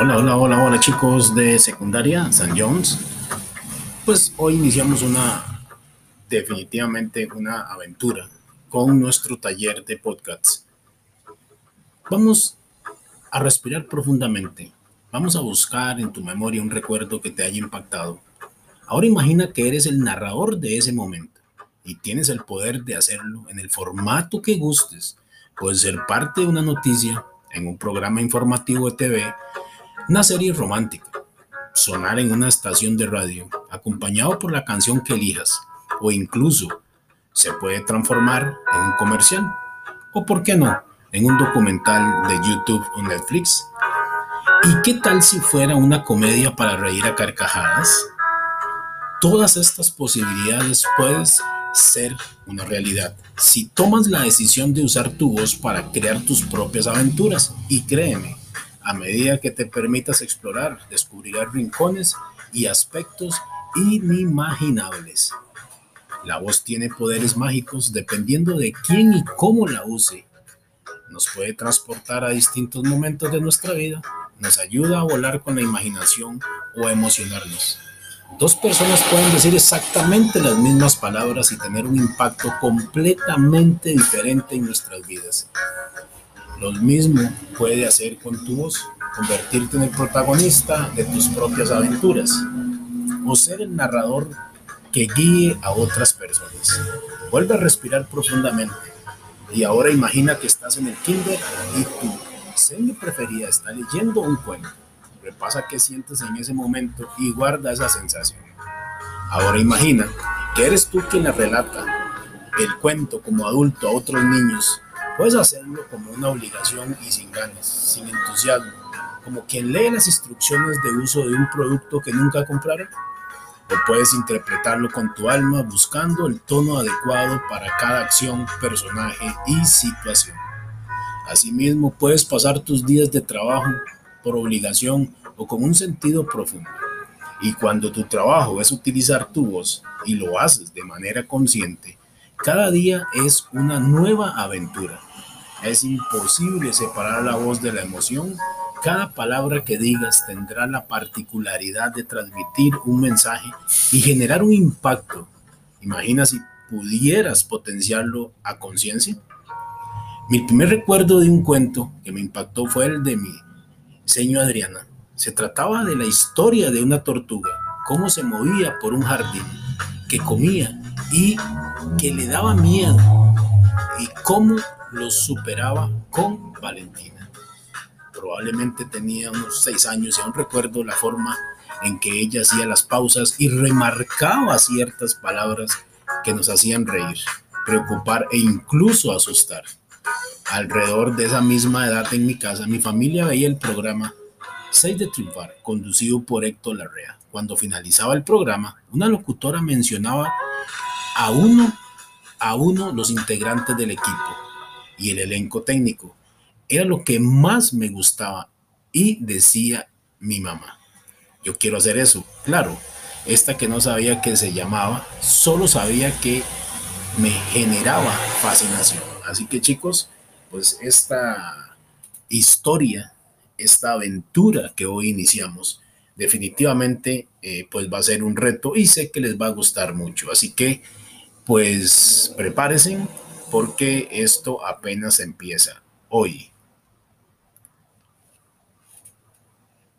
Hola, hola, hola chicos de secundaria, San Jones. Pues hoy iniciamos una, definitivamente una aventura con nuestro taller de podcasts. Vamos a respirar profundamente. Vamos a buscar en tu memoria un recuerdo que te haya impactado. Ahora imagina que eres el narrador de ese momento y tienes el poder de hacerlo en el formato que gustes. Puedes ser parte de una noticia en un programa informativo de TV, una serie romántica, sonar en una estación de radio, acompañado por la canción que elijas, o incluso se puede transformar en un comercial, o por qué no, en un documental de YouTube o Netflix. ¿Y qué tal si fuera una comedia para reír a carcajadas? Todas estas posibilidades puedes ser una realidad si tomas la decisión de usar tu voz para crear tus propias aventuras. Y créeme, a medida que te permitas explorar, descubrirás rincones y aspectos inimaginables. La voz tiene poderes mágicos dependiendo de quién y cómo la use. Nos puede transportar a distintos momentos de nuestra vida, nos ayuda a volar con la imaginación o a emocionarnos. Dos personas pueden decir exactamente las mismas palabras y tener un impacto completamente diferente en nuestras vidas. Lo mismo puede hacer con tu voz, convertirte en el protagonista de tus propias aventuras o ser el narrador que guíe a otras personas. Vuelve a respirar profundamente y ahora imagina que estás en el kinder y tu serie preferida está leyendo un cuento repasa qué sientes en ese momento y guarda esa sensación. Ahora imagina que eres tú quien le relata el cuento como adulto a otros niños. Puedes hacerlo como una obligación y sin ganas, sin entusiasmo, como quien lee las instrucciones de uso de un producto que nunca compraron. O puedes interpretarlo con tu alma buscando el tono adecuado para cada acción, personaje y situación. Asimismo, puedes pasar tus días de trabajo por obligación o con un sentido profundo. Y cuando tu trabajo es utilizar tu voz y lo haces de manera consciente, cada día es una nueva aventura. Es imposible separar la voz de la emoción. Cada palabra que digas tendrá la particularidad de transmitir un mensaje y generar un impacto. Imagina si pudieras potenciarlo a conciencia. Mi primer recuerdo de un cuento que me impactó fue el de mi señor Adriana. Se trataba de la historia de una tortuga, cómo se movía por un jardín, que comía y que le daba miedo y cómo lo superaba con Valentina. Probablemente tenía unos seis años y aún recuerdo la forma en que ella hacía las pausas y remarcaba ciertas palabras que nos hacían reír, preocupar e incluso asustar alrededor de esa misma edad en mi casa, mi familia veía el programa 6 de Triunfar, conducido por Héctor Larrea. Cuando finalizaba el programa, una locutora mencionaba a uno a uno los integrantes del equipo y el elenco técnico. Era lo que más me gustaba y decía mi mamá. Yo quiero hacer eso. Claro, esta que no sabía que se llamaba, solo sabía que me generaba fascinación. Así que chicos, pues esta historia, esta aventura que hoy iniciamos, definitivamente eh, pues va a ser un reto y sé que les va a gustar mucho. Así que pues prepárense porque esto apenas empieza hoy.